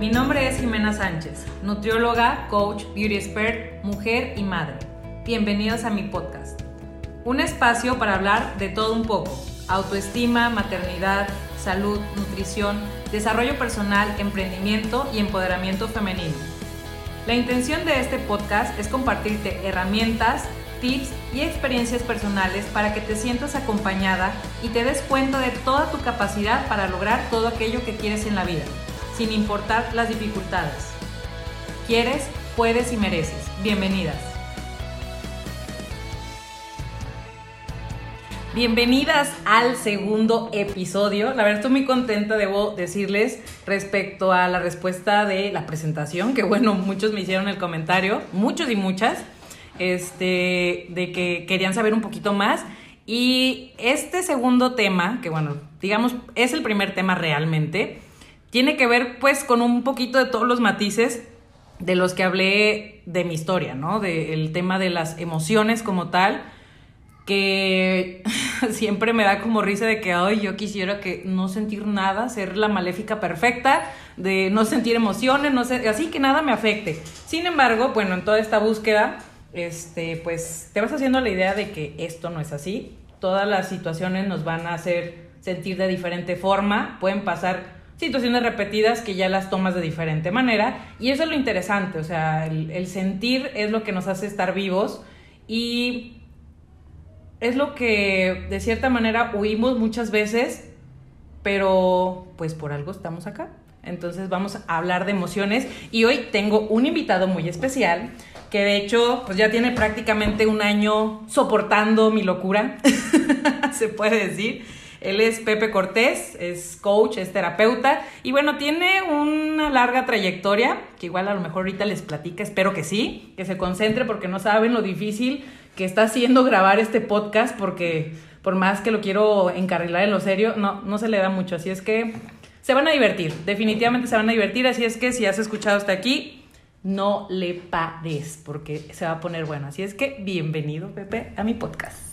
Mi nombre es Jimena Sánchez, nutrióloga, coach, beauty expert, mujer y madre. Bienvenidos a mi podcast. Un espacio para hablar de todo un poco. Autoestima, maternidad, salud, nutrición, desarrollo personal, emprendimiento y empoderamiento femenino. La intención de este podcast es compartirte herramientas, tips y experiencias personales para que te sientas acompañada y te des cuenta de toda tu capacidad para lograr todo aquello que quieres en la vida, sin importar las dificultades. Quieres, puedes y mereces. Bienvenidas. Bienvenidas al segundo episodio. La verdad estoy muy contenta, debo decirles, respecto a la respuesta de la presentación, que bueno, muchos me hicieron el comentario, muchos y muchas este, de que querían saber un poquito más. Y este segundo tema, que bueno, digamos, es el primer tema realmente, tiene que ver pues con un poquito de todos los matices de los que hablé de mi historia, ¿no? Del tema de las emociones como tal, que siempre me da como risa de que, ay, yo quisiera que no sentir nada, ser la maléfica perfecta, de no sentir emociones, no sé, así que nada me afecte. Sin embargo, bueno, en toda esta búsqueda este, pues te vas haciendo la idea de que esto no es así. Todas las situaciones nos van a hacer sentir de diferente forma, pueden pasar situaciones repetidas que ya las tomas de diferente manera y eso es lo interesante, o sea, el, sentir es lo que nos hace estar vivos y es lo que de cierta manera huimos muchas veces, pero pues por algo estamos acá. Entonces vamos a hablar de emociones y hoy tengo un invitado muy especial que de hecho pues ya tiene prácticamente un año soportando mi locura, se puede decir. Él es Pepe Cortés, es coach, es terapeuta y bueno, tiene una larga trayectoria que igual a lo mejor ahorita les platica, espero que sí, que se concentre porque no saben lo difícil que está haciendo grabar este podcast porque por más que lo quiero encarrilar en lo serio, no, no se le da mucho, así es que se van a divertir, definitivamente se van a divertir, así es que si has escuchado hasta aquí, no le pares, porque se va a poner bueno. Así es que bienvenido, Pepe, a mi podcast.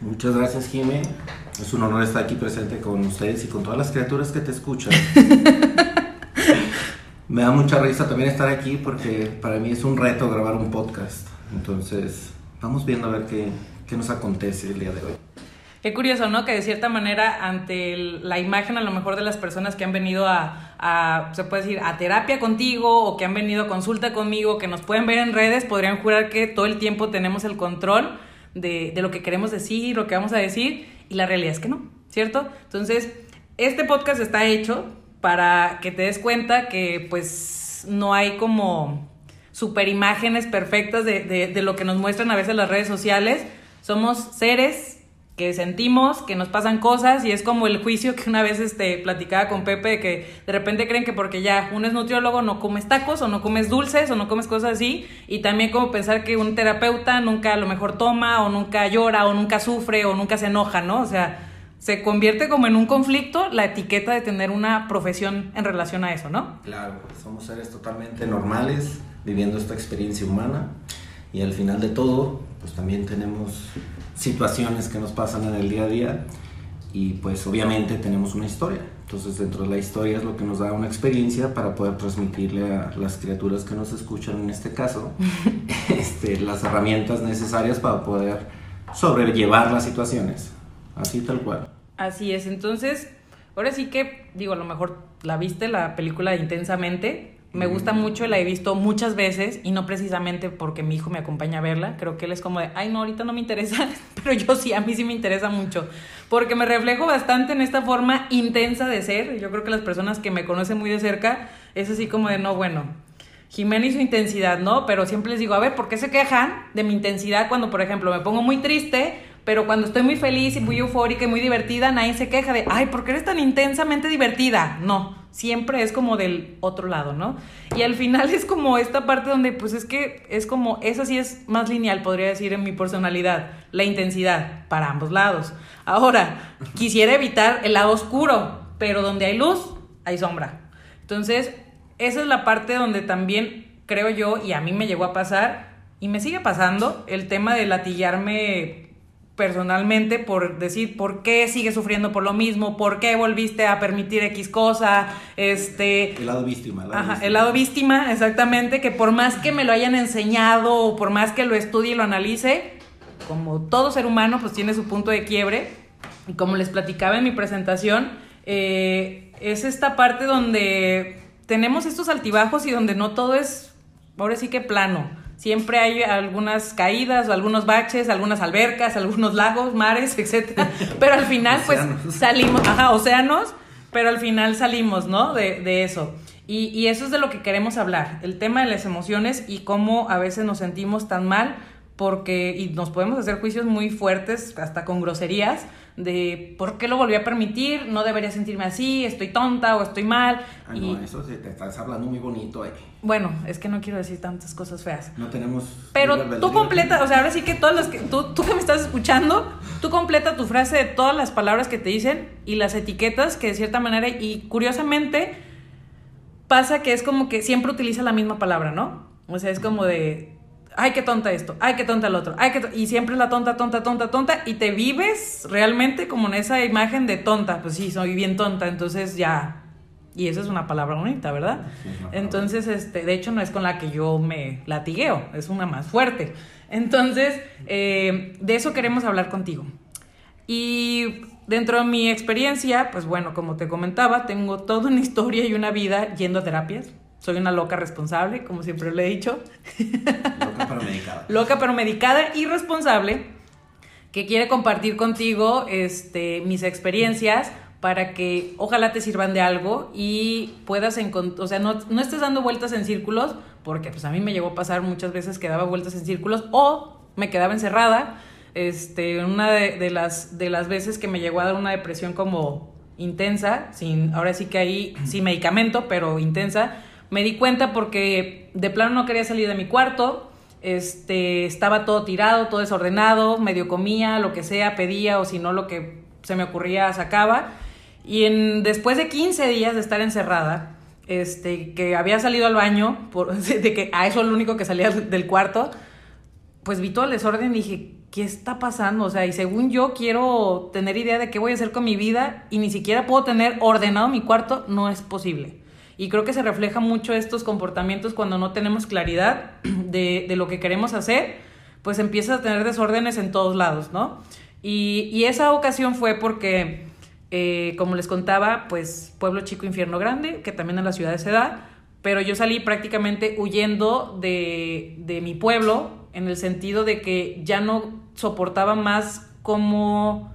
Muchas gracias, Jimé. Es un honor estar aquí presente con ustedes y con todas las criaturas que te escuchan. Me da mucha risa también estar aquí porque para mí es un reto grabar un podcast. Entonces, vamos viendo a ver qué, qué nos acontece el día de hoy. Qué curioso, ¿no? Que de cierta manera, ante la imagen a lo mejor de las personas que han venido a, se puede decir, a terapia contigo o que han venido a consulta conmigo, que nos pueden ver en redes, podrían jurar que todo el tiempo tenemos el control de, de lo que queremos decir, lo que vamos a decir, y la realidad es que no, ¿cierto? Entonces, este podcast está hecho para que te des cuenta que pues no hay como super imágenes perfectas de, de, de lo que nos muestran a veces las redes sociales. Somos seres que sentimos, que nos pasan cosas y es como el juicio que una vez este, platicaba con Pepe de que de repente creen que porque ya uno es nutriólogo no comes tacos o no comes dulces o no comes cosas así y también como pensar que un terapeuta nunca a lo mejor toma o nunca llora o nunca sufre o nunca se enoja, ¿no? O sea, se convierte como en un conflicto la etiqueta de tener una profesión en relación a eso, ¿no? Claro, somos seres totalmente normales viviendo esta experiencia humana y al final de todo, pues también tenemos situaciones que nos pasan en el día a día y pues obviamente tenemos una historia. Entonces dentro de la historia es lo que nos da una experiencia para poder transmitirle a las criaturas que nos escuchan en este caso este, las herramientas necesarias para poder sobrellevar las situaciones. Así tal cual. Así es, entonces ahora sí que digo, a lo mejor la viste la película intensamente, me gusta mucho, la he visto muchas veces y no precisamente porque mi hijo me acompaña a verla. Creo que él es como de, ay, no, ahorita no me interesa, pero yo sí, a mí sí me interesa mucho. Porque me reflejo bastante en esta forma intensa de ser. Yo creo que las personas que me conocen muy de cerca es así como de, no, bueno, Jimena y su intensidad, ¿no? Pero siempre les digo, a ver, ¿por qué se quejan de mi intensidad cuando, por ejemplo, me pongo muy triste? Pero cuando estoy muy feliz y muy eufórica y muy divertida, nadie se queja de, ay, ¿por qué eres tan intensamente divertida? No, siempre es como del otro lado, ¿no? Y al final es como esta parte donde pues es que es como, esa sí es más lineal, podría decir, en mi personalidad, la intensidad para ambos lados. Ahora, quisiera evitar el lado oscuro, pero donde hay luz, hay sombra. Entonces, esa es la parte donde también creo yo, y a mí me llegó a pasar, y me sigue pasando, el tema de latillarme personalmente por decir por qué sigues sufriendo por lo mismo, por qué volviste a permitir X cosa, este... El lado víctima. El lado, ajá, víctima. El lado víctima, exactamente, que por más que me lo hayan enseñado o por más que lo estudie y lo analice, como todo ser humano, pues tiene su punto de quiebre. Y como les platicaba en mi presentación, eh, es esta parte donde tenemos estos altibajos y donde no todo es, ahora sí que plano Siempre hay algunas caídas, o algunos baches, algunas albercas, algunos lagos, mares, etc. Pero al final, pues salimos, ajá, océanos, pero al final salimos, ¿no? De, de eso. Y, y, eso es de lo que queremos hablar, el tema de las emociones y cómo a veces nos sentimos tan mal porque, y nos podemos hacer juicios muy fuertes, hasta con groserías, de por qué lo volví a permitir, no debería sentirme así, estoy tonta o estoy mal. Ay, no, eso te estás hablando muy bonito. Eh. Bueno, es que no quiero decir tantas cosas feas. No tenemos... Pero tú completa, o sea, ahora sí que todas las que, tú, tú que me estás escuchando, tú completa tu frase de todas las palabras que te dicen y las etiquetas que de cierta manera, y curiosamente pasa que es como que siempre utiliza la misma palabra, ¿no? O sea, es como de ay, qué tonta esto, ay, qué tonta el otro, ay, qué y siempre es la tonta, tonta, tonta, tonta, y te vives realmente como en esa imagen de tonta, pues sí, soy bien tonta, entonces ya, y eso es una palabra bonita, ¿verdad? entonces, este, de hecho no es con la que yo me latigueo, es una más fuerte. Entonces, eh, de eso queremos hablar contigo. Y dentro de mi experiencia, pues bueno, como te comentaba, tengo toda una historia y una vida yendo a terapias soy una loca responsable, como siempre lo he dicho. Loca pero medicada. loca pero medicada y responsable, que quiere compartir contigo este, mis experiencias para que ojalá te sirvan de algo y puedas encontrar, o sea, no, no, estés dando vueltas en círculos, porque pues a mí me llegó a pasar muchas veces que daba vueltas en círculos o me quedaba encerrada. Este, una de, de, las, de las veces que me llegó a dar una depresión como intensa, sin, ahora sí que ahí, sin medicamento, pero intensa, me di cuenta porque de plano no quería salir de mi cuarto, este, estaba todo tirado, todo desordenado, medio comía, lo que sea, pedía o si no lo que se me ocurría sacaba. Y después de 15 días de estar encerrada, este, que había salido al baño, de que a eso es lo único que salía del cuarto, pues vi todo el desorden y dije, ¿qué está pasando? O sea, y según yo quiero tener idea de qué voy a hacer con mi vida y ni siquiera puedo tener ordenado mi cuarto, no es posible. Y creo que se refleja mucho estos comportamientos cuando no tenemos claridad de, de lo que queremos hacer, pues empiezas a tener desórdenes en todos lados, ¿no? Y, y esa ocasión fue porque, eh, como les contaba, pues pueblo chico, infierno grande, que también en la ciudad se da, pero yo salí prácticamente huyendo de, de mi pueblo en el sentido de que ya no soportaba más como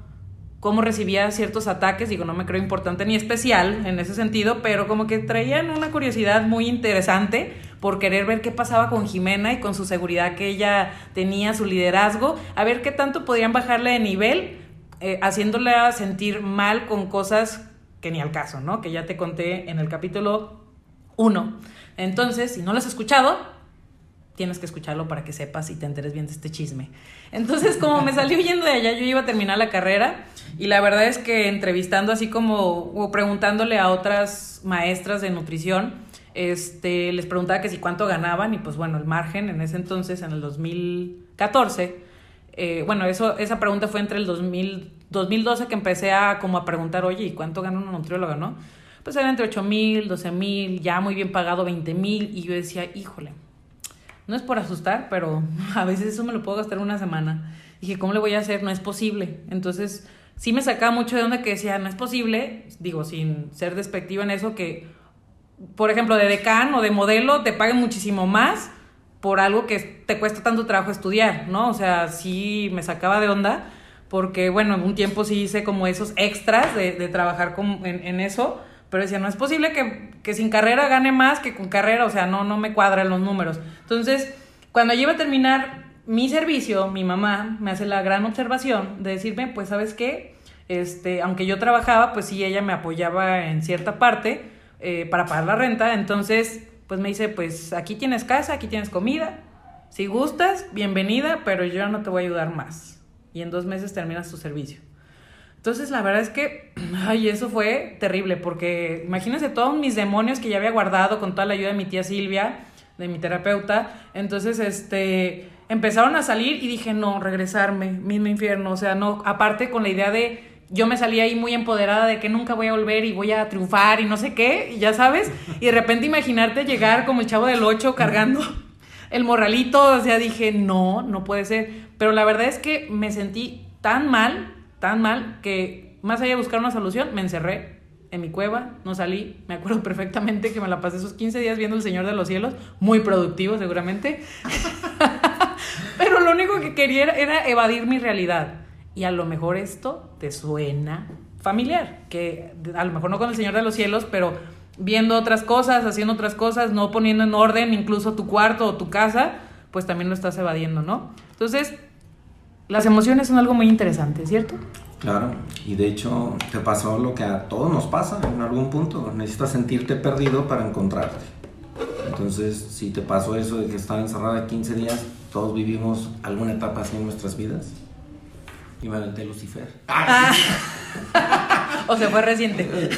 cómo recibía ciertos ataques, digo, no me creo importante ni especial en ese sentido, pero como que traían una curiosidad muy interesante por querer ver qué pasaba con Jimena y con su seguridad que ella tenía, su liderazgo, a ver qué tanto podían bajarle de nivel, eh, haciéndola sentir mal con cosas que ni al caso, ¿no? Que ya te conté en el capítulo 1. Entonces, si no lo has escuchado, tienes que escucharlo para que sepas y te enteres bien de este chisme. Entonces, como me salí huyendo de allá, yo iba a terminar la carrera y la verdad es que entrevistando así como o preguntándole a otras maestras de nutrición, este, les preguntaba que si cuánto ganaban y pues bueno, el margen en ese entonces, en el 2014, eh, bueno, eso, esa pregunta fue entre el 2000, 2012 que empecé a como a preguntar, oye, ¿y cuánto gana una nutrióloga, no? Pues era entre 8 mil, 12 mil, ya muy bien pagado 20 mil y yo decía, híjole, no es por asustar, pero a veces eso me lo puedo gastar una semana. Dije, ¿cómo le voy a hacer? No es posible. Entonces, sí me sacaba mucho de onda que decía, no es posible, digo, sin ser despectiva en eso, que, por ejemplo, de decán o de modelo te paguen muchísimo más por algo que te cuesta tanto trabajo estudiar, ¿no? O sea, sí me sacaba de onda, porque, bueno, en un tiempo sí hice como esos extras de, trabajar con, en eso pero decía, no es posible que, sin carrera gane más que con carrera, o sea, no, no me cuadran los números. Entonces, cuando yo iba a terminar mi servicio, mi mamá me hace la gran observación de decirme, pues, ¿sabes qué? Este, aunque yo trabajaba, pues sí, ella me apoyaba en cierta parte eh, para pagar la renta, entonces, pues me dice, pues aquí tienes casa, aquí tienes comida, si gustas, bienvenida, pero yo no te voy a ayudar más. Y en dos meses terminas tu servicio. Entonces, la verdad es que, ay, eso fue terrible, porque imagínense todos mis demonios que ya había guardado con toda la ayuda de mi tía Silvia, de mi terapeuta. Entonces, este, empezaron a salir y dije, no, regresarme, mismo infierno. O sea, no, aparte con la idea de yo me salí ahí muy empoderada de que nunca voy a volver y voy a triunfar y no sé qué, y ya sabes, y de repente imaginarte llegar como el chavo del 8 cargando el morralito, o sea, dije, no, no puede ser. Pero la verdad es que me sentí tan mal, tan mal, que más allá de buscar una solución, me encerré en mi cueva, no salí, me acuerdo perfectamente que me la pasé esos 15 días viendo El Señor de los Cielos, muy productivo seguramente, pero lo único que quería era evadir mi realidad. Y a lo mejor esto te suena familiar, que a lo mejor no con el Señor de los Cielos, pero viendo otras cosas, haciendo otras cosas, no poniendo en orden incluso tu cuarto o tu casa, pues también lo estás evadiendo, ¿no? Entonces, las emociones son algo muy interesante, ¿cierto? Claro, y de hecho te pasó lo que a todos nos pasa en algún punto, necesitas sentirte perdido para encontrarte. Entonces, si te pasó eso de que estaba encerrada 15 días, todos vivimos alguna etapa así en nuestras vidas. Y me aventé Lucifer. Ah. o sea, fue reciente. Eh,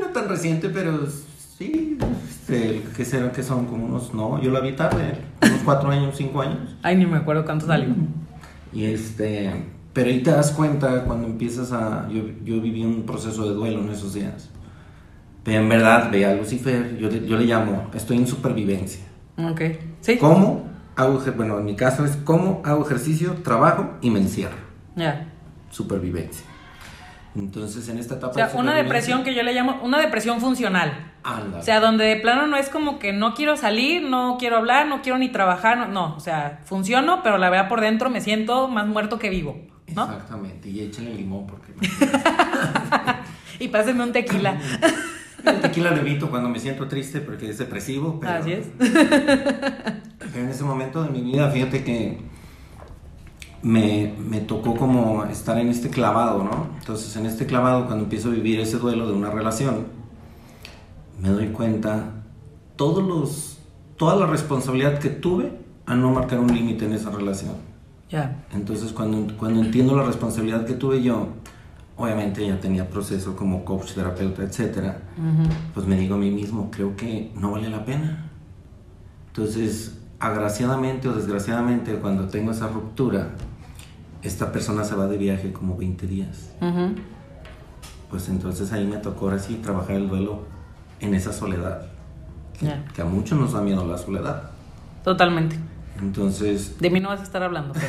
no tan reciente, pero sí. Este, ¿Qué será que son? Como unos. No, yo la vi tarde, unos cuatro años, cinco años. Ay, ni me acuerdo cuánto salió. Y este. Pero ahí te das cuenta cuando empiezas a. Yo, yo viví un proceso de duelo en esos días. Pero en verdad, ve a Lucifer, yo, yo le llamo, estoy en supervivencia. Ok. ¿Sí? ¿Cómo hago, bueno, en mi caso es cómo hago ejercicio, trabajo y me encierro. Ya. Supervivencia. Entonces, en esta etapa. O sea, una depresión que yo le llamo una depresión funcional. O sea, donde de plano no es como que no quiero salir, no quiero hablar, no quiero ni trabajar, no, no o sea, funciono, pero la verdad por dentro me siento más muerto que vivo, ¿no? Exactamente, y échenle limón porque... y pásenme un tequila. El tequila lo evito cuando me siento triste porque es depresivo, pero... Así es. en ese momento de mi vida, fíjate que me, me, tocó como estar en este clavado, ¿no? Entonces en este clavado, cuando empiezo a vivir ese duelo de una relación, me doy cuenta todos los, toda la responsabilidad que tuve a no marcar un límite en esa relación. Ya. Entonces cuando, cuando entiendo la responsabilidad que tuve yo, obviamente ya tenía proceso como coach, terapeuta, etcétera, pues me digo a mí mismo, creo que no vale la pena. Entonces, agraciadamente o desgraciadamente, cuando tengo esa ruptura, esta persona se va de viaje como 20 días. Pues entonces ahí me tocó ahora sí trabajar el duelo en esa soledad. Que, a muchos nos da miedo la soledad. Totalmente. Entonces... De mí no vas a estar hablando.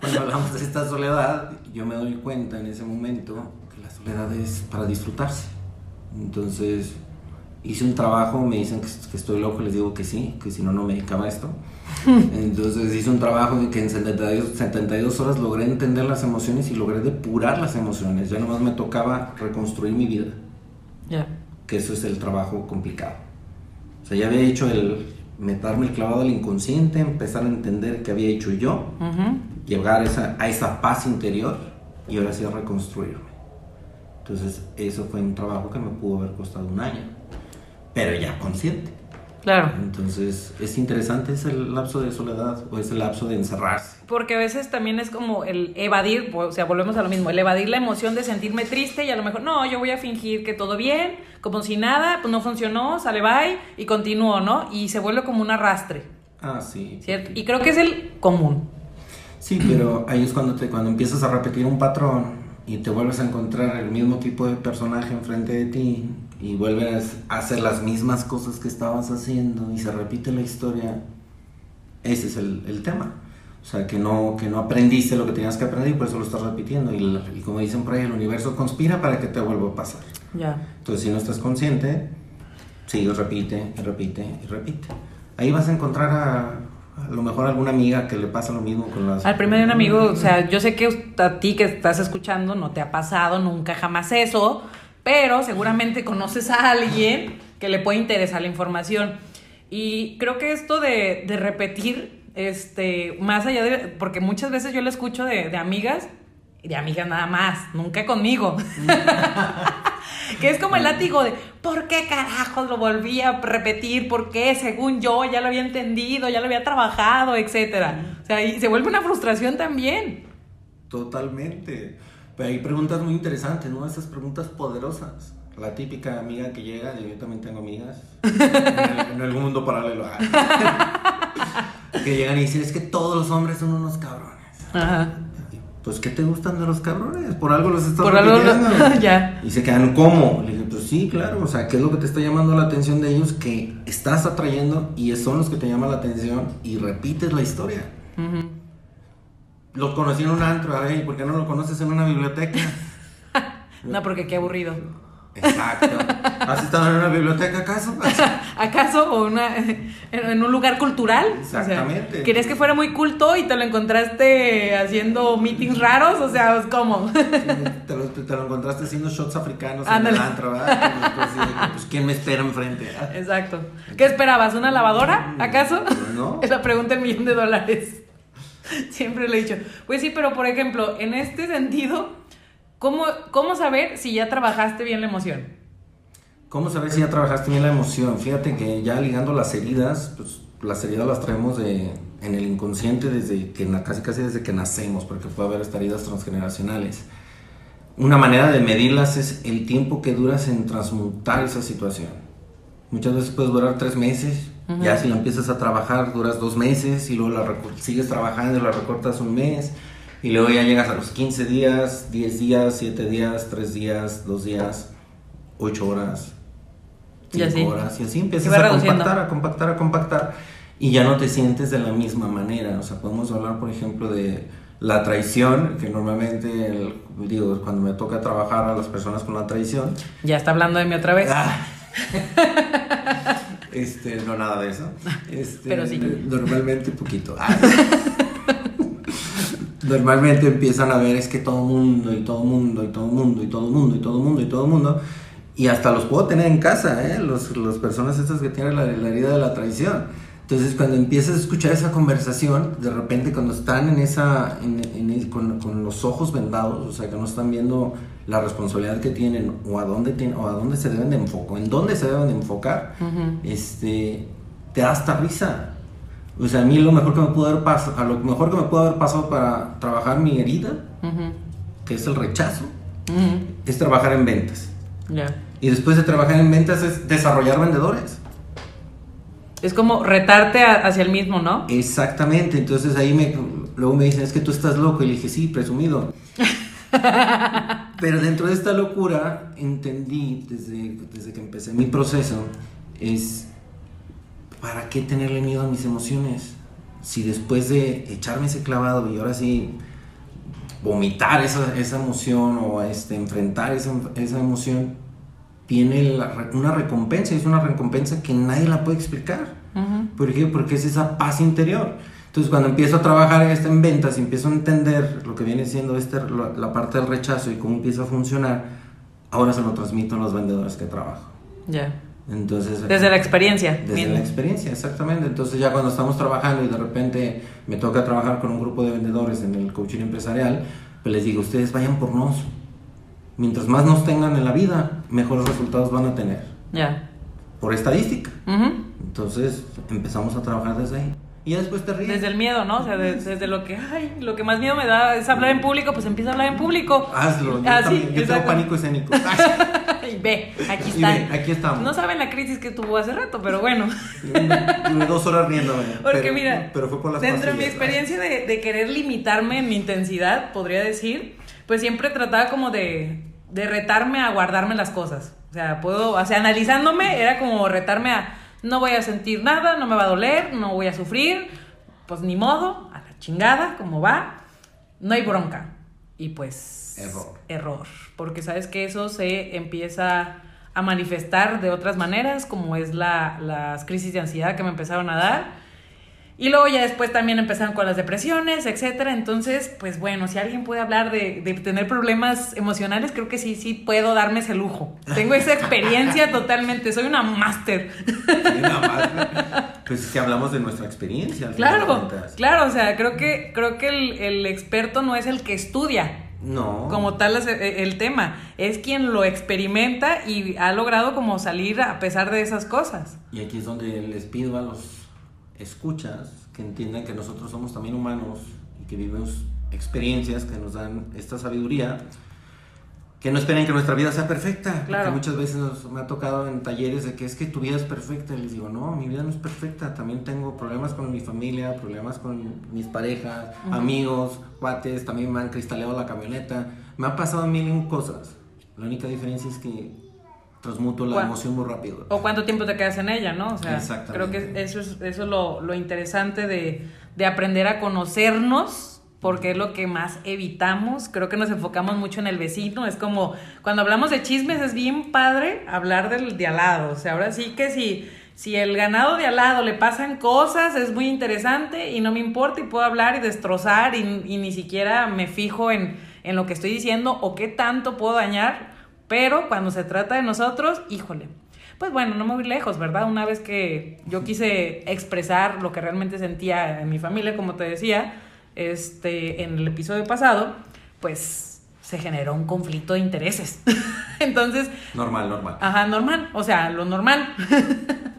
Cuando hablamos de esta soledad, yo me doy cuenta en ese momento que la soledad es para disfrutarse. Entonces hice un trabajo, me dicen que, estoy loco, les digo que sí, que si no, no me dedicaba a esto. Entonces hice un trabajo en que en 72, 72 horas logré entender las emociones y logré depurar las emociones. Ya nomás me tocaba reconstruir mi vida. Ya. Que eso es el trabajo complicado. O sea, ya había hecho el meterme el clavado al inconsciente, empezar a entender qué había hecho yo, llegar a esa, a esa paz interior y ahora sí a reconstruirme. Entonces, eso fue un trabajo que me pudo haber costado un año pero ya consciente. Claro. Entonces, es interesante ese lapso de soledad o ese lapso de encerrarse. Porque a veces también es como el evadir, o sea, volvemos a lo mismo, el evadir la emoción de sentirme triste y a lo mejor, no, yo voy a fingir que todo bien, como si nada, pues no funcionó, sale bye y continúo, ¿no? Y se vuelve como un arrastre. Ah, sí. ¿Cierto? Y creo que es el común. Sí, pero ahí es cuando, te, cuando empiezas a repetir un patrón y te vuelves a encontrar el mismo tipo de personaje enfrente de ti y vuelves a hacer las mismas cosas que estabas haciendo y se repite la historia, ese es el, el tema. O sea, que no, que no aprendiste lo que tenías que aprender y por eso lo estás repitiendo. Y, y, como dicen por ahí, el universo conspira para que te vuelva a pasar. Ya. Entonces, si no estás consciente, sigues, repite y repite y repite. Ahí vas a encontrar a, a lo mejor alguna amiga que le pasa lo mismo con las... Al primer un amigo, o sea, yo sé que a ti que estás escuchando no te ha pasado nunca jamás eso, pero seguramente conoces a alguien que le puede interesar la información. Y creo que esto de, de repetir, este, más allá de, porque muchas veces yo lo escucho de, de amigas, de amigas nada más, nunca conmigo. que es como el látigo de, ¿por qué carajos lo volví a repetir? ¿Por qué? Según yo ya lo había entendido, ya lo había trabajado, etcétera. O sea, y se vuelve una frustración también. Totalmente. Pero hay preguntas muy interesantes, ¿no? Esas preguntas poderosas. La típica amiga que llega, yo también tengo amigas. en, algún mundo paralelo. que llegan y dicen, es que todos los hombres son unos cabrones. Ajá. Pues, ¿qué te gustan de los cabrones? Por algo los estás Por algo repitiendo. ya. Y se quedan, ¿cómo? Le dije, pues sí, claro, o sea, ¿qué es lo que te está llamando la atención de ellos que estás atrayendo y son los que te llaman la atención y repites la historia? Ujú. Los conocí en un antro, ay, ¿por qué no lo conoces en una biblioteca? No, porque qué aburrido. Exacto. ¿Has estado en una biblioteca acaso? ¿Acaso o una, en un lugar cultural? O sea, Exactamente. ¿Querías que fuera muy culto y te lo encontraste haciendo meetings raros? O sea, ¿cómo? te, lo, te lo encontraste haciendo shots africanos Ándale. en el antro, ¿verdad? Pues, ¿quién me espera enfrente? ah? Exacto. ¿Qué esperabas? ¿Una lavadora? ¿Acaso? No. Es la pregunta del millón de dólares. Siempre le he dicho. Pues sí, pero por ejemplo, en este sentido, ¿cómo, cómo saber si ya trabajaste bien la emoción? ¿Cómo saber si ya trabajaste bien la emoción? Fíjate que ya ligando las heridas, pues las heridas las traemos de, en el inconsciente desde que casi casi desde que nacemos, porque puede haber hasta heridas transgeneracionales. Una manera de medirlas es el tiempo que duras en transmutar esa situación. Muchas veces puedes durar tres meses, Ya si la empiezas a trabajar duras dos meses y luego la sigues trabajando y la recortas un mes y luego ya llegas a los 15 días, 10 días, 7 días, 3 días, 2 días, 8 horas, Y 5 así. horas y así empiezas a reduciendo. compactar, a compactar, a compactar y ya no te sientes de la misma manera. O sea, podemos hablar, por ejemplo, de la traición, que normalmente, el- digo, cuando me toca trabajar a las personas con la traición, Ya está hablando de mí otra vez. Ah. Este, no nada de eso. Este, Pero sí. Normalmente poquito. Ah. Normalmente empiezan a ver es que todo mundo y todo mundo y todo mundo y todo mundo y todo mundo y todo mundo y hasta los puedo tener en casa, ¿eh? Los, las personas estas que tienen la, la herida de la traición. Entonces cuando empiezas a escuchar esa conversación, de repente cuando están en esa, en, en el- con, con los ojos vendados, o sea que no están viendo la responsabilidad que tienen o a dónde, tienen, o a dónde se deben de enfocar, en dónde se deben de enfocar, Ujú. este, te da hasta risa. O sea, a mí lo mejor que me pudo haber pasado, a lo mejor que me pudo haber pasado para trabajar mi herida, que es el rechazo, es trabajar en ventas. Y después de trabajar en ventas es desarrollar vendedores. Es como retarte a- hacia el mismo, ¿no? Exactamente, entonces ahí me, luego me dicen, es que tú estás loco, y le dije, sí, presumido. Pero dentro de esta locura entendí desde, desde que empecé mi proceso, es, ¿para qué tenerle miedo a mis emociones? Si después de echarme ese clavado y ahora sí vomitar esa, esa emoción o este, enfrentar esa, esa emoción, tiene la una recompensa, es una recompensa que nadie la puede explicar. Ujú. ¿Por qué? Porque es esa paz interior. Entonces, cuando empiezo a trabajar en, en ventas y empiezo a entender lo que viene siendo este, la, parte del rechazo y cómo empieza a funcionar, ahora se lo transmito a los vendedores que trabajo. Ya. Entonces, Desde la experiencia. desde la experiencia, exactamente. Entonces, ya cuando estamos trabajando y de repente me toca trabajar con un grupo de vendedores en el coaching empresarial, pues les digo, ustedes vayan por nos. Mientras más nos tengan en la vida, mejores resultados van a tener. Ya. Por estadística. Entonces empezamos a trabajar desde ahí. Y ya después te ríes. Desde el miedo, ¿no? O sea, de- desde lo que, ay, lo que más miedo me da es hablar en público, pues empieza a hablar en público. Hazlo. Yo, Ah, sí, yo tengo pánico escénico. y ve, aquí está. aquí estamos. No saben la crisis que tuvo hace rato, pero bueno. Duré dos horas riéndome. Porque pero, mira, pero fue por las dentro de mi experiencia de, de querer limitarme en mi intensidad, podría decir, pues siempre trataba como de, de retarme a guardarme las cosas. O sea, puedo, o sea, analizándome era como retarme a, no voy a sentir nada, no me va a doler, no voy a sufrir, pues ni modo, a la chingada, como va, no hay bronca. Y pues... Error. Error. Porque sabes que eso se empieza a manifestar de otras maneras, como es la, las crisis de ansiedad que me empezaron a dar. Y luego ya después también empezaron con las depresiones, etcétera. Entonces, pues bueno, si alguien puede hablar de, de tener problemas emocionales, creo que sí, sí puedo darme ese lujo. Tengo esa experiencia totalmente, soy una máster. Sí. Pues es que hablamos de nuestra experiencia. al final de Claro, claro, o sea, creo que, creo que el, el experto no es el que estudia, No. como tal es el, el tema, es quien lo experimenta y ha logrado como salir a pesar de esas cosas. Y aquí es donde les pido a los escuchas que entiendan que nosotros somos también humanos y que vivimos experiencias que nos dan esta sabiduría. que no esperen que nuestra vida sea perfecta. Claro. Porque muchas veces me ha tocado en talleres de que es que tu vida es perfecta. Y les digo, no, mi vida no es perfecta. También tengo problemas con mi familia, problemas con mis parejas, amigos, cuates. También me han cristaleado la camioneta. Me han pasado mil cosas. La única diferencia es que transmuto la emoción muy rápido. O cuánto tiempo te quedas en ella, ¿no? O sea, creo que eso es, eso es lo, lo interesante de, de aprender a conocernos, porque es lo que más evitamos. Creo que nos enfocamos mucho en el vecino. Es como, cuando hablamos de chismes, es bien padre hablar del de al lado. O sea, ahora sí que si, si el ganado de al lado le pasan cosas, es muy interesante y no me importa y puedo hablar y destrozar y, y ni siquiera me fijo en, en lo que estoy diciendo o qué tanto puedo dañar. Pero cuando se trata de nosotros, híjole, pues bueno, no me voy lejos, ¿verdad? Una vez que yo quise expresar lo que realmente sentía en mi familia, como te decía, este, en el episodio pasado, pues se generó un conflicto de intereses. Entonces, Normal, normal. Ajá, normal, o sea, lo normal.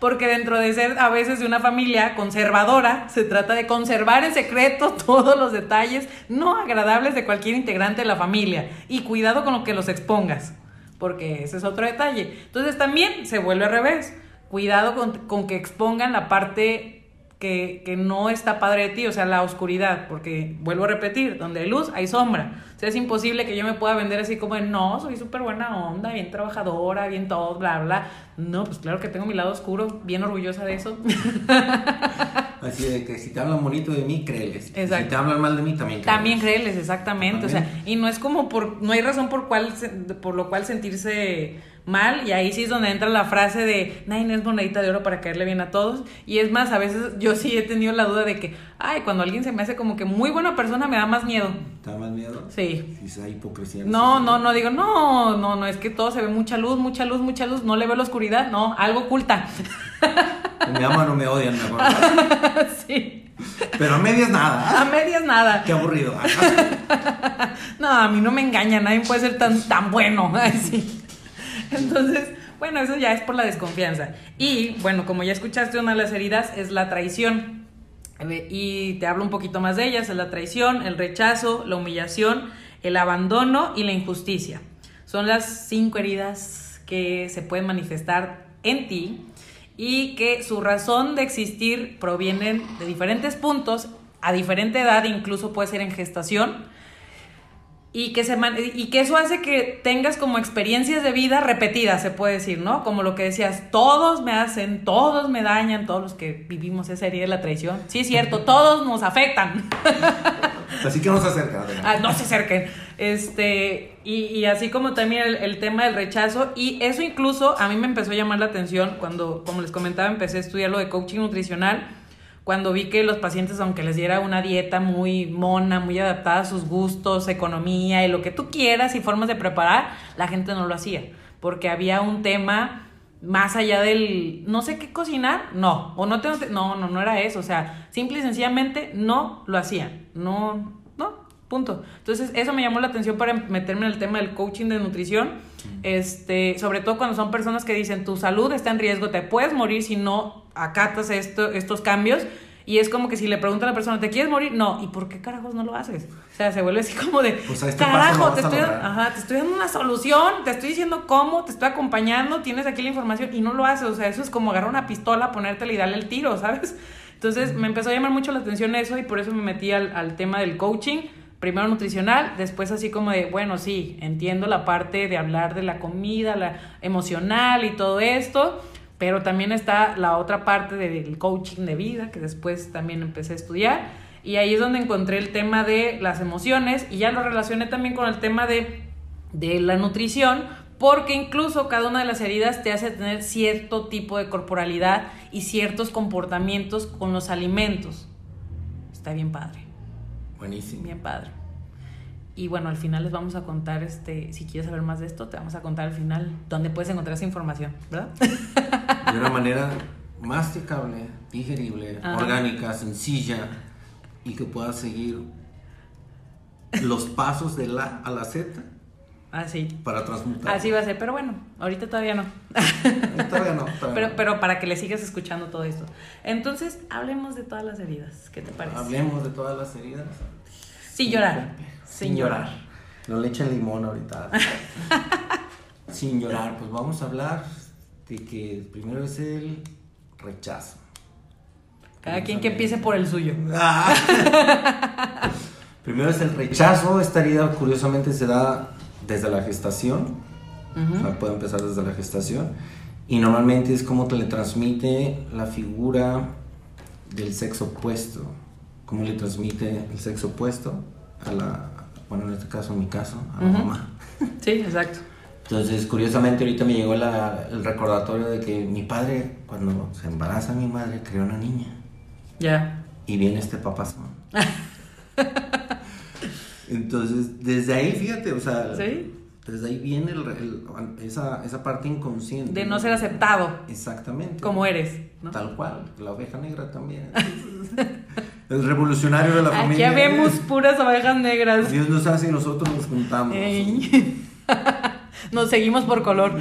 Porque dentro de ser a veces de una familia conservadora, se trata de conservar en secreto todos los detalles no agradables de cualquier integrante de la familia. Y cuidado con lo que los expongas, porque ese es otro detalle. Entonces también se vuelve al revés. Cuidado con, con que expongan la parte que, que no está padre de ti, o sea, la oscuridad, porque vuelvo a repetir, donde hay luz hay sombra. O sea, es imposible que yo me pueda vender así como de, no, soy súper buena onda, bien trabajadora, bien todo, bla, bla. No, pues claro que tengo mi lado oscuro, bien orgullosa de eso. Así de que si te hablan bonito de mí, créeles. Exacto. Si te hablan mal de mí, también créeles. También créeles, exactamente. O sea, y no es como por, no hay razón por cual, por lo cual sentirse mal. Y ahí sí es donde entra la frase de nadie no es monedita de oro para caerle bien a todos. Y es más, a veces yo sí he tenido la duda de que, ay, cuando alguien se me hace como que muy buena persona me da más miedo. ¿Te da más miedo? Sí. Esa hipocresía. No, no, no digo, no, no, no, es que todo se ve mucha luz, mucha luz, mucha luz, no le veo la oscuridad, no, algo oculta. Me aman o me odian, sí. Pero a medias nada. A medias nada. Qué aburrido. No, a mí no me engaña, nadie puede ser tan, tan bueno. Ay, sí. Entonces, bueno, eso ya es por la desconfianza. Y bueno, como ya escuchaste, una de las heridas es la traición. Eh, Y te hablo un poquito más de ellas, es la traición, el rechazo, la humillación, el abandono y la injusticia. Son las cinco heridas que se pueden manifestar en ti y que su razón de existir provienen de diferentes puntos, a diferente edad, incluso puede ser en gestación, y que, se man- y que eso hace que tengas como experiencias de vida repetidas, se puede decir, ¿no? Como lo que decías, todos me hacen, todos me dañan, todos los que vivimos esa herida de la traición. Sí, es cierto, todos nos afectan. Así que nos acerca. Ah, no se acerquen. Este, y, y así como también el, el tema del rechazo, y eso incluso a mí me empezó a llamar la atención cuando, como les comentaba, empecé a estudiar lo de coaching nutricional, cuando vi que los pacientes, aunque les diera una dieta muy mona, muy adaptada a sus gustos, economía y lo que tú quieras y formas de preparar, la gente no lo hacía, porque había un tema más allá del no sé qué cocinar, no, o no tengo, no, no, no era eso, o sea, simple y sencillamente no lo hacían, no, no, punto. Entonces, eso me llamó la atención para meterme en el tema del coaching de nutrición, este, sobre todo cuando son personas que dicen, tu salud está en riesgo, te puedes morir si no acatas esto, estos cambios. Y es como que si le pregunta a la persona, ¿te quieres morir? No. ¿Y por qué carajos no lo haces? O sea, se vuelve así como de, Pues este carajo, no te, estoy, lograr". ajá, te estoy dando una solución, te estoy diciendo cómo, te estoy acompañando, tienes aquí la información y no lo haces. O sea, eso es como agarrar una pistola, ponértela y darle el tiro, ¿sabes? Entonces me empezó a llamar mucho la atención eso y por eso me metí al, al tema del coaching. Primero nutricional, después así como de, bueno, sí, entiendo la parte de hablar de la comida, la emocional y todo esto, pero también está la otra parte del coaching de vida, que después también empecé a estudiar. Y ahí es donde encontré el tema de las emociones y ya lo relacioné también con el tema de, de la nutrición, porque incluso cada una de las heridas te hace tener cierto tipo de corporalidad y ciertos comportamientos con los alimentos. Está bien padre, Buenísimo. bien padre. Y bueno, al final les vamos a contar, este, si quieres saber más de esto, te vamos a contar al final dónde puedes encontrar esa información, ¿verdad? De una manera masticable, digerible, Ajá. orgánica, sencilla y que puedas seguir los pasos de la a la Z Así. para transmutar. Así va a ser, pero bueno, ahorita todavía no. Todavía no. todavía Pero, no. pero para que le sigas escuchando todo esto. Entonces, hablemos de todas las heridas. ¿Qué te parece? Hablemos de todas las heridas. Sin llorar. Sin llorar. No le echen limón ahorita. Sin llorar, pues vamos a hablar de que primero es el rechazo. Cada quien que empiece por el suyo. primero es el rechazo. Esta herida, curiosamente, se da desde la gestación. o sea, puede empezar desde la gestación. Y normalmente es como te le transmite la figura del sexo opuesto. Cómo le transmite el sexo opuesto a la, bueno, en este caso, en mi caso, a la mamá. Sí, exacto. Entonces, curiosamente, ahorita me llegó el recordatorio de que mi padre, cuando se embaraza mi madre, creó una niña. Ya. Y viene este papazón. Entonces, desde ahí, fíjate, o sea, ¿Sí? desde ahí viene esa, esa, parte inconsciente. De no ser aceptado. Exactamente. Como eres. Tal cual, la oveja negra también. el revolucionario de la familia. Aquí vemos puras ovejas negras. Dios nos hace y nosotros nos juntamos. nos seguimos por color.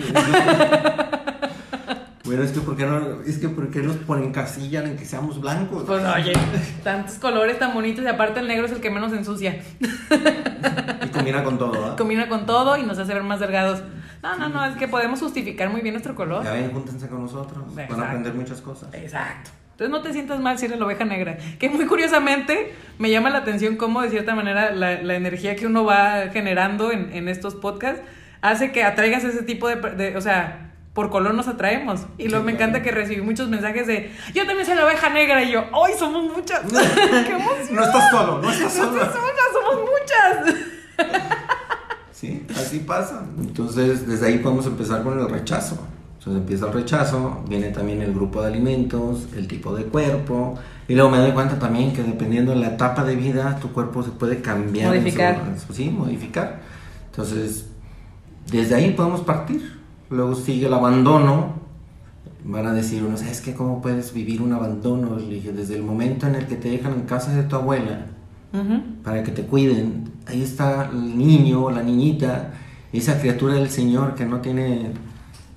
Bueno, es que ¿por qué, no, es que ¿por qué nos ponen casilla en que seamos blancos? Pues oye, tantos colores tan bonitos y aparte el negro es el que menos ensucia. Y combina con todo, ¿ah? Combina con todo y nos hace ver más delgados. No, no, no, es que podemos justificar muy bien nuestro color. Ya ven, júntense con nosotros. Van a aprender muchas cosas. Exacto. Entonces no te sientas mal si eres la oveja negra. Que muy curiosamente me llama la atención cómo de cierta manera la, la energía que uno va generando en, en, estos podcasts hace que atraigas ese tipo de, de o sea, por color nos atraemos. Y luego me encanta que recibí muchos mensajes de, yo también soy la oveja negra y yo, hoy somos muchas! ¡Qué emoción! No estás solo, no estás solo. No estás sola, somos muchas. sí, así pasa. Entonces, desde ahí podemos empezar con el rechazo. Entonces empieza el rechazo, viene también el grupo de alimentos, el tipo de cuerpo, y luego me doy cuenta también que dependiendo de la etapa de vida, tu cuerpo se puede cambiar. Modificar. sí, modificar. Entonces, desde ahí podemos partir. Luego sigue el abandono. Van a decir uno, ¿sabes qué? ¿Cómo puedes vivir un abandono? Desde el momento en el que te dejan en casa de tu abuela para que te cuiden, ahí está el niño o la niñita, esa criatura del Señor que no tiene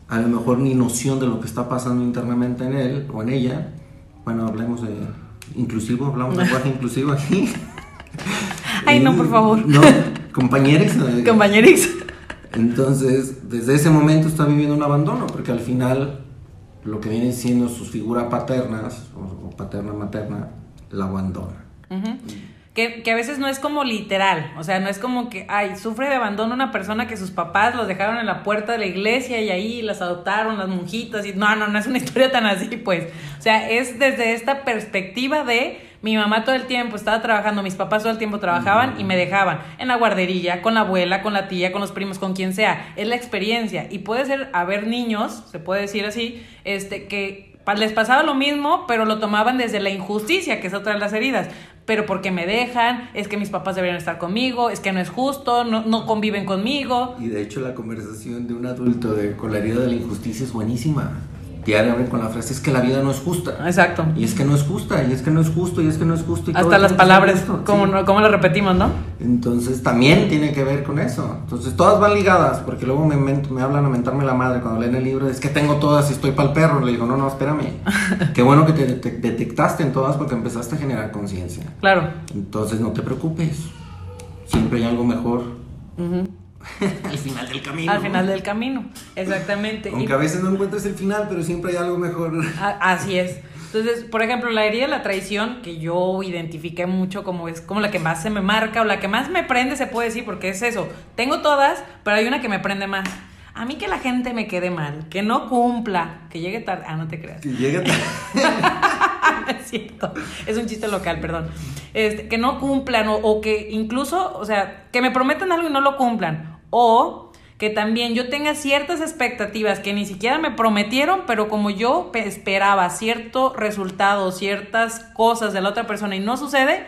a lo mejor ni noción de lo que está pasando internamente en él o en ella. Bueno, hablemos de inclusivo, hablamos de lenguaje inclusivo aquí. Ay, no, por favor. No, compañeros. Compañeros. Entonces, desde ese momento está viviendo un abandono, porque al final lo que vienen siendo sus figuras paternas, o, paterna, materna, la abandona. que, que, a veces no es como literal, o sea, no es como que, ay, sufre de abandono una persona que sus papás los dejaron en la puerta de la iglesia y ahí las adoptaron las monjitas y no, no, no es una historia tan así, pues. O sea, es desde esta perspectiva de mi mamá todo el tiempo estaba trabajando, mis papás todo el tiempo trabajaban y me dejaban en la guardería, con la abuela, con la tía, con los primos, con quien sea. Es la experiencia. Y puede ser haber niños, se puede decir así, este, que les pasaba lo mismo, pero lo tomaban desde la injusticia, que es otra de las heridas. Pero porque me dejan, es que mis papás deberían estar conmigo, es que no es justo, no, no conviven conmigo. Y de hecho la conversación de un adulto de, con la herida de la injusticia es buenísima diariamente con la frase es que la vida no es justa. Exacto. Y es que no es justa, y es que no es justo, y es que no es justo. Y Hasta las palabras, como, como lo repetimos, ¿no? Entonces también tiene que ver con eso. Entonces todas van ligadas, porque luego me, me hablan a mentarme la madre cuando leen el libro, es que tengo todas y estoy para el perro. Le digo, no, no, espérame. Qué bueno que te, detectaste en todas porque empezaste a generar conciencia. Claro. Entonces no te preocupes, siempre hay algo mejor. al final del camino. Al final del camino, exactamente. Aunque a veces no encuentres el final, pero siempre hay algo mejor. Así es. Entonces, por ejemplo, la herida de la traición, que yo identifiqué mucho como es como la que más se me marca o la que más me prende, se puede decir, porque es eso. Tengo todas, pero hay una que me prende más. A mí que la gente me quede mal, que no cumpla, que llegue tarde. Ah, no te creas. Que llegue tarde. es cierto. Es un chiste local, perdón. Este, que no cumplan o, o, que incluso, o sea, que me prometan algo y no lo cumplan. O que también yo tenga ciertas expectativas que ni siquiera me prometieron, pero como yo esperaba cierto resultado, ciertas cosas de la otra persona y no sucede,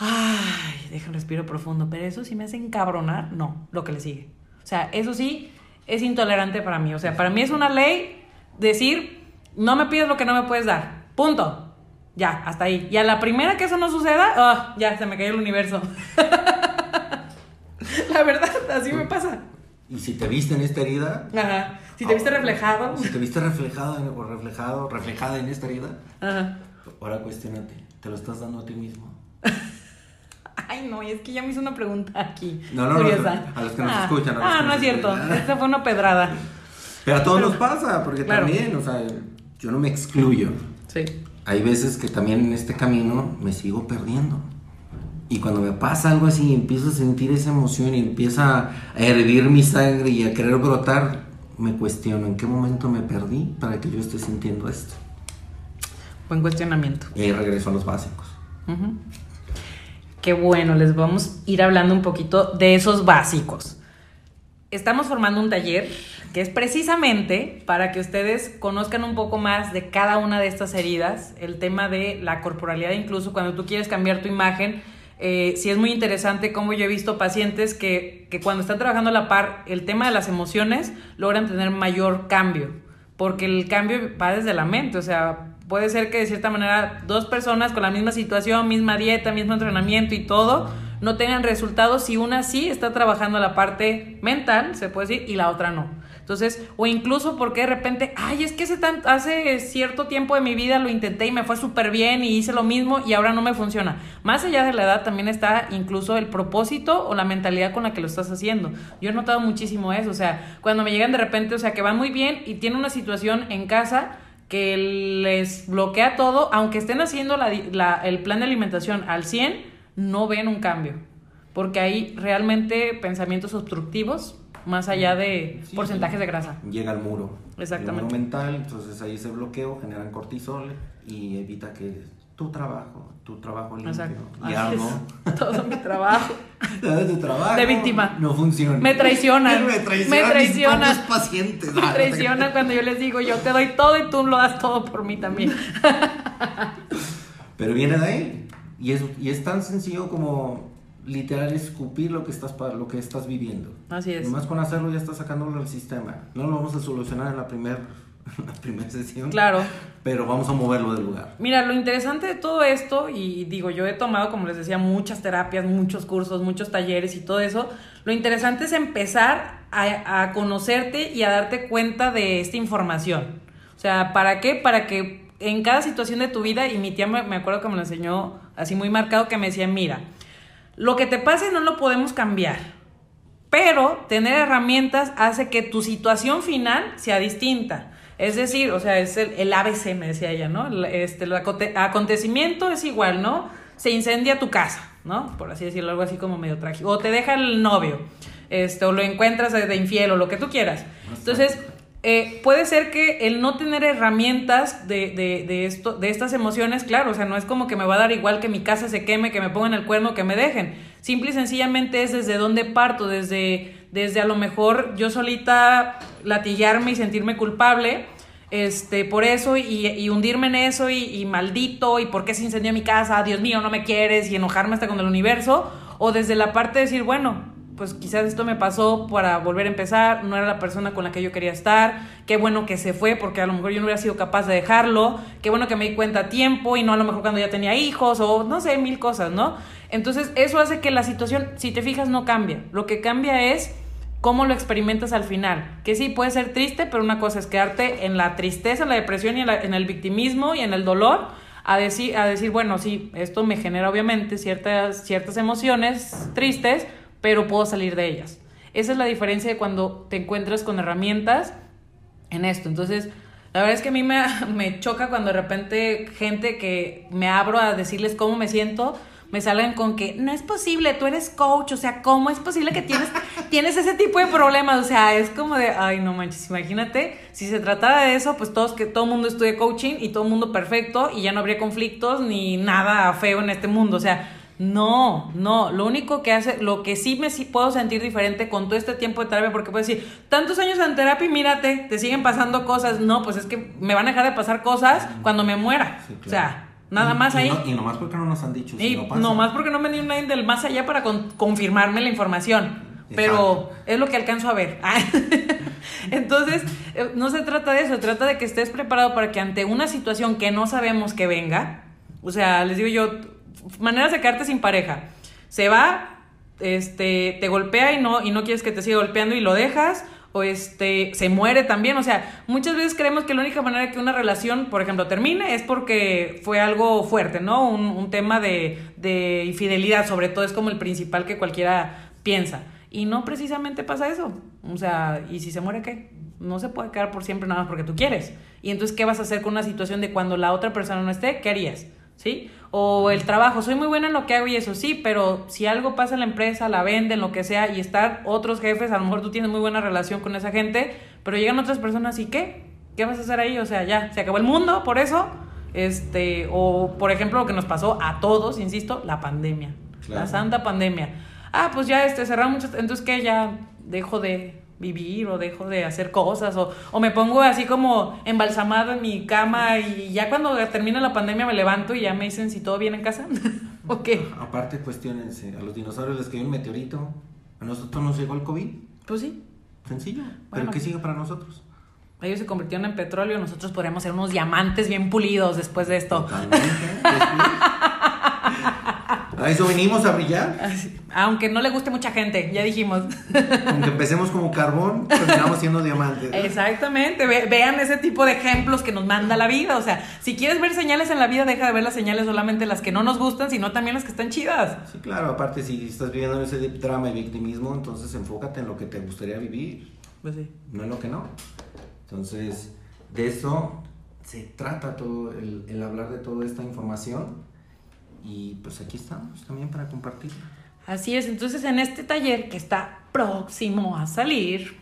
ay, deja un respiro profundo, pero eso sí me hace encabronar, no, lo que le sigue. O sea, eso sí es intolerante para mí. O sea, para mí es una ley decir, no me pides lo que no me puedes dar. Punto. Ya, hasta ahí. Y a la primera que eso no suceda, oh, ya, se me cayó el universo. La verdad, así me pasa. Y si te viste en esta herida. Ajá. Si te viste reflejado. Si te viste reflejado o reflejado, reflejada en esta herida. Ajá. Ahora cuestionate. ¿Te lo estás dando a ti mismo? Ay, no, y es que ya me hizo una pregunta aquí. No, no, no, a los que nos ah, escuchan. Ah, no es cierto. Esta fue una pedrada. Pero a todos nos pasa, porque Claro. también, o sea, yo no me excluyo. Sí. Hay veces que también en este camino me sigo perdiendo. Y cuando me pasa algo así, empiezo a sentir esa emoción y empieza a hervir mi sangre y a querer brotar, me cuestiono en qué momento me perdí para que yo esté sintiendo esto. Buen cuestionamiento. Y ahí regreso a los básicos. Ujú. Qué bueno, les vamos a ir hablando un poquito de esos básicos. Estamos formando un taller que es precisamente para que ustedes conozcan un poco más de cada una de estas heridas, el tema de la corporalidad, incluso cuando tú quieres cambiar tu imagen. Eh, sí es muy interesante como yo he visto pacientes que, que cuando están trabajando a la par el tema de las emociones logran tener mayor cambio, porque el cambio va desde la mente, o sea, puede ser que de cierta manera dos personas con la misma situación, misma dieta, mismo entrenamiento y todo, no tengan resultados si una sí está trabajando la parte mental, se puede decir, y la otra no. Entonces, o incluso porque de repente, ay, es que hace, tan- hace cierto tiempo de mi vida lo intenté y me fue súper bien y hice lo mismo y ahora no me funciona. Más allá de la edad también está incluso el propósito o la mentalidad con la que lo estás haciendo. Yo he notado muchísimo eso, o sea, cuando me llegan de repente, o sea, que van muy bien y tienen una situación en casa que les bloquea todo, aunque estén haciendo el plan de alimentación al 100, no ven un cambio. Porque hay realmente pensamientos obstructivos más allá de Sí, porcentajes de grasa. Llega al muro. Exactamente. El muro mental, entonces ahí ese bloqueo generan cortisol y evita que tu trabajo, tu trabajo limpio Exacto. y arduo. Todo mi trabajo. tu trabajo De víctima. no funciona. Me traicionan. me traicionan. Me mis traicionan. propios pacientes. Me traiciona cuando yo les digo, yo te doy todo y tú lo das todo por mí también. Pero viene de ahí. Y es, y es tan sencillo como literal escupir lo que estás lo que estás viviendo. Así es. Nomás con hacerlo ya estás sacándolo del sistema. No lo vamos a solucionar en la primera la primera sesión. Claro. Pero vamos a moverlo del lugar. Mira, lo interesante de todo esto, y digo, yo he tomado, como les decía, muchas terapias, muchos cursos, muchos talleres y todo eso, lo interesante es empezar a, a conocerte y a darte cuenta de esta información. O sea, ¿para qué? Para que en cada situación de tu vida, y mi tía me, me acuerdo que me lo enseñó así muy marcado, que me decía, mira, lo que te pase no lo podemos cambiar, pero tener herramientas hace que tu situación final sea distinta. Es decir, o sea, es el, el ABC, me decía ella, ¿no? Este, el aconte- acontecimiento es igual, ¿no? Se incendia tu casa, ¿no? Por así decirlo, algo así como medio trágico. O te deja el novio, este, o lo encuentras de infiel, o lo que tú quieras. Entonces, eh, puede ser que el no tener herramientas de, de, de esto, de estas emociones, claro, o sea, no es como que me va a dar igual que mi casa se queme, que me pongan el cuerno, que me dejen. Simple y sencillamente es desde dónde parto, desde, desde a lo mejor yo solita latillarme y sentirme culpable. Este, por eso y, y hundirme en eso y, y maldito y por qué se incendió mi casa, Dios mío, no me quieres y enojarme hasta con el universo o desde la parte de decir, bueno, pues quizás esto me pasó para volver a empezar, no era la persona con la que yo quería estar, qué bueno que se fue porque a lo mejor yo no hubiera sido capaz de dejarlo, qué bueno que me di cuenta a tiempo y no a lo mejor cuando ya tenía hijos o no sé, mil cosas, ¿no? Entonces eso hace que la situación, si te fijas, no cambia. Lo que cambia es cómo lo experimentas al final. Que sí, puede ser triste, pero una cosa es quedarte en la tristeza, en la depresión y en, en el victimismo y en el dolor, a decir, a decir, bueno, sí, esto me genera obviamente ciertas, ciertas emociones tristes, pero puedo salir de ellas. Esa es la diferencia de cuando te encuentras con herramientas en esto. Entonces, la verdad es que a mí me, me choca cuando de repente gente que me abro a decirles cómo me siento, me salgan con que no es posible, tú eres coach, o sea, ¿cómo es posible que tienes, tienes ese tipo de problemas? O sea, es como de, ay, no manches, imagínate, si se tratara de eso, pues todos que todo el mundo estudie coaching y todo el mundo perfecto y ya no habría conflictos ni nada feo en este mundo, o sea, no, no, lo único que hace, lo que sí me sí puedo sentir diferente con todo este tiempo de terapia, porque puedes decir, tantos años en terapia y mírate, te siguen pasando cosas, no, pues es que me van a dejar de pasar cosas cuando me muera, Sí, claro. o sea, nada más y ahí. no- y nomás porque no nos han dicho. si Y no pasa. nomás porque no me dio nadie del más allá para con- confirmarme la información. Pero Exacto. es lo que alcanzo a ver. Entonces, eh, no se trata de eso, se trata de que estés preparado para que ante una situación que no sabemos que venga, o sea, les digo yo, maneras de quedarte sin pareja. Se va, este, te golpea y no, y no quieres que te siga golpeando y lo dejas, o este se muere también. O sea, muchas veces creemos que la única manera que una relación, por ejemplo, termine es porque fue algo fuerte, ¿no? Un, un tema de, de infidelidad, sobre todo, es como el principal que cualquiera piensa. Y no precisamente pasa eso. O sea, ¿y si se muere qué? No se puede quedar por siempre nada más porque tú quieres. Y entonces, ¿qué vas a hacer con una situación de cuando la otra persona no esté? ¿Qué harías? ¿Sí? O el trabajo, soy muy buena en lo que hago y eso sí, pero si algo pasa en la empresa, la venden, lo que sea, y estar otros jefes, a lo mejor tú tienes muy buena relación con esa gente, pero llegan otras personas y ¿qué? ¿Qué vas a hacer ahí? O sea, ya, se acabó el mundo por eso. Este, o por ejemplo, lo que nos pasó a todos, insisto, la pandemia. La santa pandemia. Ah, pues ya este, cerramos muchas. Entonces, ¿qué? Ya dejo de vivir o dejo de hacer cosas o, o me pongo así como embalsamado en mi cama y ya cuando termina la pandemia me levanto y ya me dicen si todo viene en casa. ¿O qué? Aparte, cuestionense, a los dinosaurios les cayó un meteorito, a nosotros nos llegó el COVID. Pues sí. Sencillo. ¿Pero qué sigue para nosotros? Ellos se convirtieron en petróleo, nosotros podríamos ser unos diamantes bien pulidos después de esto. Totalmente. A eso venimos a brillar. Aunque no le guste mucha gente, ya dijimos. Aunque empecemos como carbón, terminamos siendo diamantes. Exactamente. vean ese tipo de ejemplos que nos manda la vida. O sea, si quieres ver señales en la vida, deja de ver las señales solamente las que no nos gustan, sino también las que están chidas. Sí, claro. Aparte, si estás viviendo ese drama y victimismo, entonces enfócate en lo que te gustaría vivir. Pues sí. No en lo que no. Entonces, de eso se trata todo el, el hablar de toda esta información y pues aquí estamos también para compartir. Así es, entonces en este taller que está próximo a salir,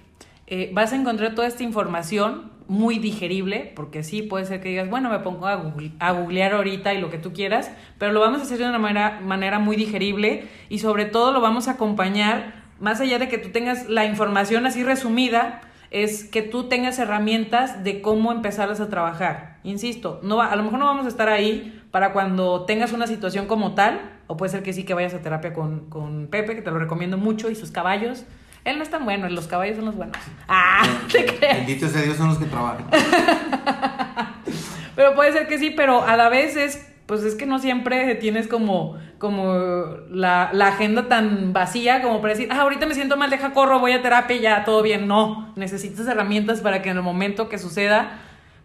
eh, vas a encontrar toda esta información muy digerible, porque sí, puede ser que digas, bueno, me pongo a, googlear ahorita y lo que tú quieras, pero lo vamos a hacer de una manera, manera muy digerible y sobre todo lo vamos a acompañar, más allá de que tú tengas la información así resumida, es que tú tengas herramientas de cómo empezarlas a trabajar. Insisto, no a lo mejor no vamos a estar ahí para cuando tengas una situación como tal, o puede ser que sí que vayas a terapia con, con Pepe, que te lo recomiendo mucho, y sus caballos. Él no es tan bueno, los caballos son los buenos. Ah, te crees. Bendito sea Dios, son los que trabajan. pero puede ser que sí, pero a la vez es pues es que no siempre tienes como, como la, la, agenda tan vacía como para decir, ah, ahorita me siento mal, deja corro, voy a terapia y ya, todo bien. No, necesitas herramientas para que en el momento que suceda,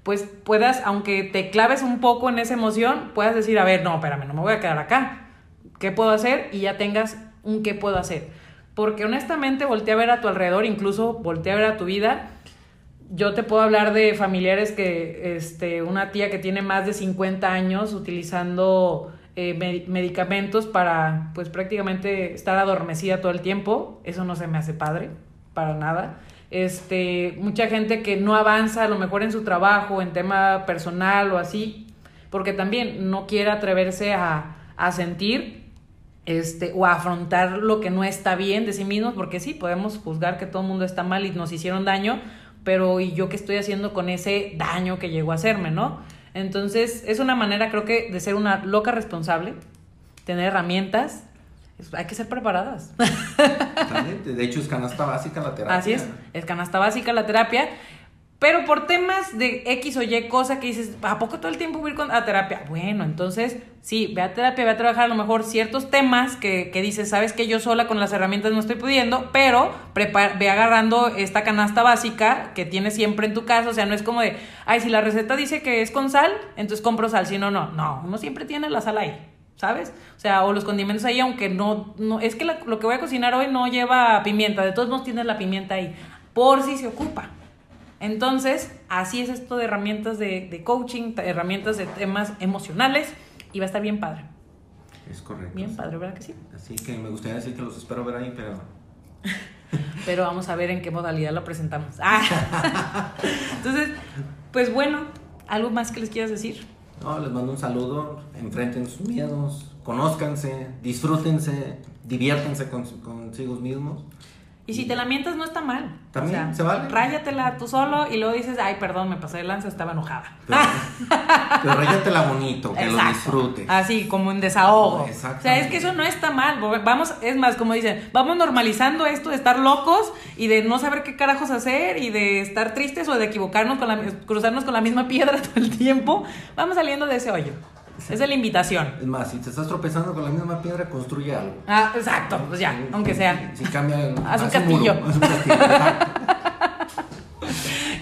pues puedas, aunque te claves un poco en esa emoción, puedas decir, a ver, no, espérame, no me voy a quedar acá. ¿Qué puedo hacer? Y ya tengas un qué puedo hacer. Porque honestamente voltea a ver a tu alrededor, incluso voltea a ver a tu vida yo te puedo hablar de familiares que, este, una tía que tiene más de 50 años utilizando eh, medicamentos para, pues prácticamente estar adormecida todo el tiempo. Eso no se me hace padre, para nada. Este, mucha gente que no avanza a lo mejor en su trabajo, en tema personal o así, porque también no quiere atreverse a, a sentir este, o a afrontar lo que no está bien de sí mismos, porque sí, podemos juzgar que todo el mundo está mal y nos hicieron daño, pero ¿y yo qué estoy haciendo con ese daño que llegó a hacerme, no? Entonces, es una manera, creo que, de ser una loca responsable, tener herramientas, hay que ser preparadas. De hecho, es canasta básica la terapia. Así es, es canasta básica la terapia. Pero por temas de X o Y cosa que dices, ¿a poco todo el tiempo voy a ir a terapia? Bueno, entonces sí, ve a terapia, ve a trabajar a lo mejor ciertos temas que, que dices, sabes que yo sola con las herramientas no estoy pudiendo, pero ve agarrando esta canasta básica que tienes siempre en tu casa. O sea, no es como de, ay, si la receta dice que es con sal, entonces compro sal. Si no, no, no, uno siempre tiene la sal ahí. ¿Sabes? O sea, o los condimentos ahí, aunque no, no es que lo que voy a cocinar hoy no lleva pimienta, de todos modos tienes la pimienta ahí, por si se ocupa. Entonces, así es esto de herramientas de, coaching, herramientas de temas emocionales y va a estar bien padre. Es correcto. Bien padre, ¿verdad que sí? Así que me gustaría decir que los espero ver ahí, pero... pero vamos a ver en qué modalidad lo presentamos. Ah. Entonces, pues bueno, ¿algo más que les quieras decir? No, les mando un saludo, enfrenten sus miedos, conózcanse, disfrútense, diviértanse con, consigo mismos. Y si te la mientas, no está mal. También se vale. Ráyatela tú solo y luego dices, ay, perdón, me pasé de lanza, estaba enojada. Pero, ráyatela bonito, que lo disfrutes. Así, como en desahogo. O sea, es que eso no está mal. Vamos, es más, como dicen, vamos normalizando esto de estar locos y de no saber qué carajos hacer y de estar tristes o de equivocarnos con la, cruzarnos con la misma piedra todo el tiempo. Vamos saliendo de ese hoyo. Es de la invitación. Es más, si te estás tropezando con la misma piedra, construye algo. Ah, exacto, pues ya, aunque sea. Si, cambia. Haz un castillo.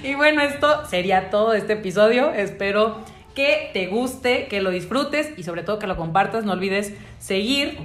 y bueno, esto sería todo este episodio. Espero que te guste, que lo disfrutes y sobre todo que lo compartas. No olvides seguir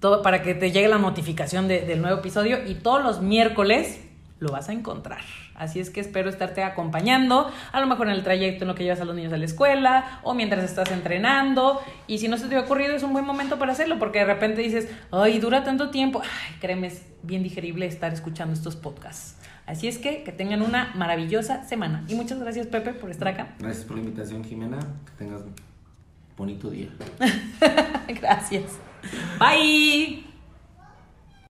todo para que te llegue la notificación del nuevo episodio y todos los miércoles lo vas a encontrar. Así es que espero estarte acompañando, a lo mejor en el trayecto en lo que llevas a los niños a la escuela o mientras estás entrenando. Y si no se te ha ocurrido, es un buen momento para hacerlo, porque de repente dices, ay, dura tanto tiempo. Ay, créeme, es bien digerible estar escuchando estos podcasts. Así es que que tengan una maravillosa semana. Y muchas gracias, Pepe, por estar acá. Gracias por la invitación, Jimena. Que tengas un bonito día. gracias. Bye.